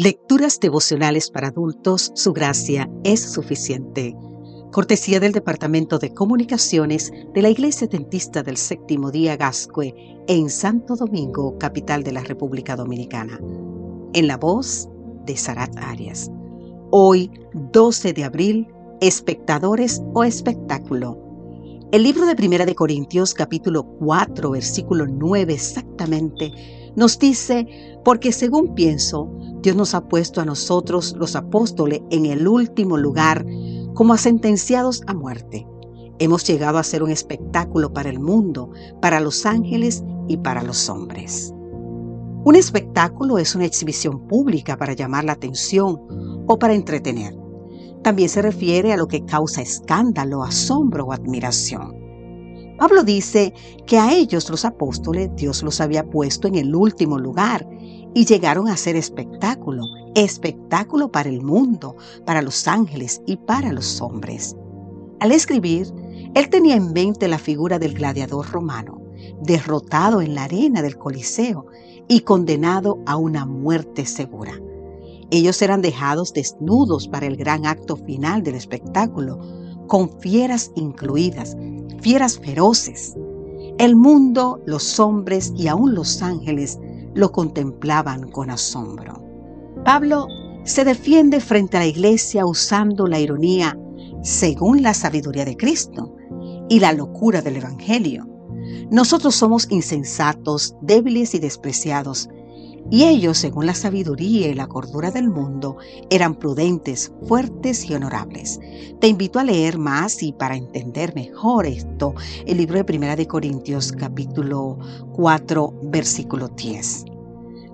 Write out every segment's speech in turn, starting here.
Lecturas devocionales para adultos, su gracia es suficiente. Cortesía del Departamento de Comunicaciones de la Iglesia Dentista del Séptimo Día Gascue en Santo Domingo, capital de la República Dominicana. En la voz de Sarat Arias. Hoy, 12 de abril, espectadores o espectáculo. El libro de Primera de Corintios, capítulo 4, versículo 9 exactamente, nos dice, porque según pienso, Dios nos ha puesto a nosotros, los apóstoles, en el último lugar, como a sentenciados a muerte. Hemos llegado a ser un espectáculo para el mundo, para los ángeles y para los hombres. Un espectáculo es una exhibición pública para llamar la atención o para entretener. También se refiere a lo que causa escándalo, asombro o admiración. Pablo dice que a ellos los apóstoles Dios los había puesto en el último lugar y llegaron a ser espectáculo, espectáculo para el mundo, para los ángeles y para los hombres. Al escribir, él tenía en mente la figura del gladiador romano, derrotado en la arena del Coliseo y condenado a una muerte segura. Ellos eran dejados desnudos para el gran acto final del espectáculo, con fieras incluidas, fieras feroces. El mundo, los hombres y aún los ángeles lo contemplaban con asombro. Pablo se defiende frente a la iglesia usando la ironía según la sabiduría de Cristo y la locura del Evangelio. Nosotros somos insensatos, débiles y despreciados, y ellos, según la sabiduría y la cordura del mundo, eran prudentes, fuertes y honorables. Te invito a leer más y para entender mejor esto, el libro de Primera de Corintios capítulo 4 versículo 10.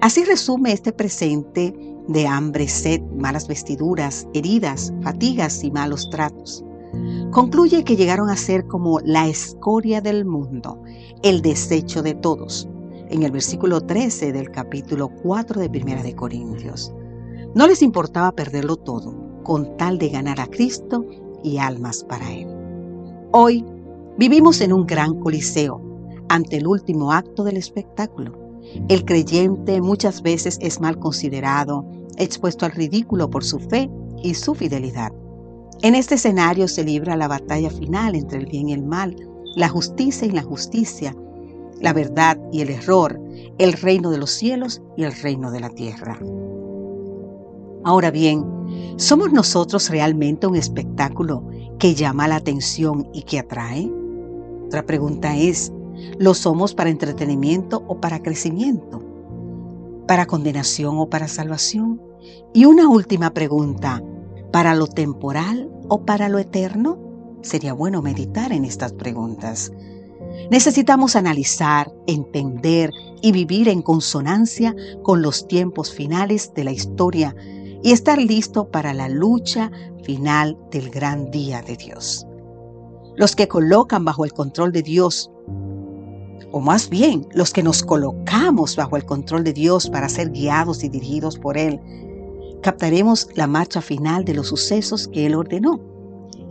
Así resume este presente de hambre, sed, malas vestiduras, heridas, fatigas y malos tratos. Concluye que llegaron a ser como la escoria del mundo, el desecho de todos en el versículo 13 del capítulo 4 de Primera de Corintios. No les importaba perderlo todo con tal de ganar a Cristo y almas para Él. Hoy vivimos en un gran coliseo ante el último acto del espectáculo. El creyente muchas veces es mal considerado, expuesto al ridículo por su fe y su fidelidad. En este escenario se libra la batalla final entre el bien y el mal, la justicia y la justicia, la verdad y el error, el reino de los cielos y el reino de la tierra. Ahora bien, ¿somos nosotros realmente un espectáculo que llama la atención y que atrae? Otra pregunta es, ¿lo somos para entretenimiento o para crecimiento? ¿Para condenación o para salvación? Y una última pregunta, ¿para lo temporal o para lo eterno? Sería bueno meditar en estas preguntas. Necesitamos analizar, entender y vivir en consonancia con los tiempos finales de la historia y estar listo para la lucha final del gran día de Dios. Los que colocan bajo el control de Dios, o más bien los que nos colocamos bajo el control de Dios para ser guiados y dirigidos por Él, captaremos la marcha final de los sucesos que Él ordenó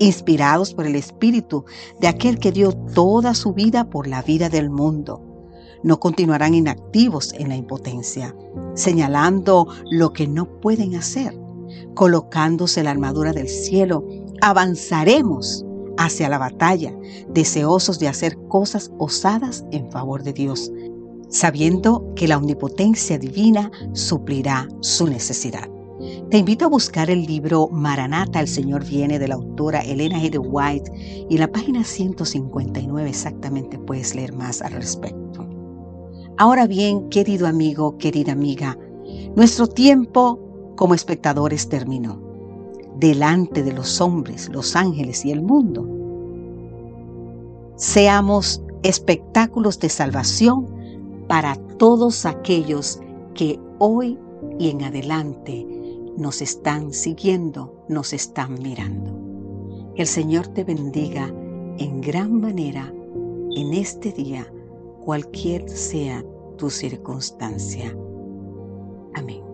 inspirados por el Espíritu de aquel que dio toda su vida por la vida del mundo. No continuarán inactivos en la impotencia, señalando lo que no pueden hacer. Colocándose la armadura del cielo, avanzaremos hacia la batalla, deseosos de hacer cosas osadas en favor de Dios, sabiendo que la omnipotencia divina suplirá su necesidad. Te invito a buscar el libro Maranata, el Señor viene de la autora Elena G. White y en la página 159 exactamente puedes leer más al respecto. Ahora bien, querido amigo, querida amiga, nuestro tiempo como espectadores terminó. Delante de los hombres, los ángeles y el mundo. Seamos espectáculos de salvación para todos aquellos que hoy y en adelante nos están siguiendo, nos están mirando. Que el Señor te bendiga en gran manera en este día, cualquier sea tu circunstancia. Amén.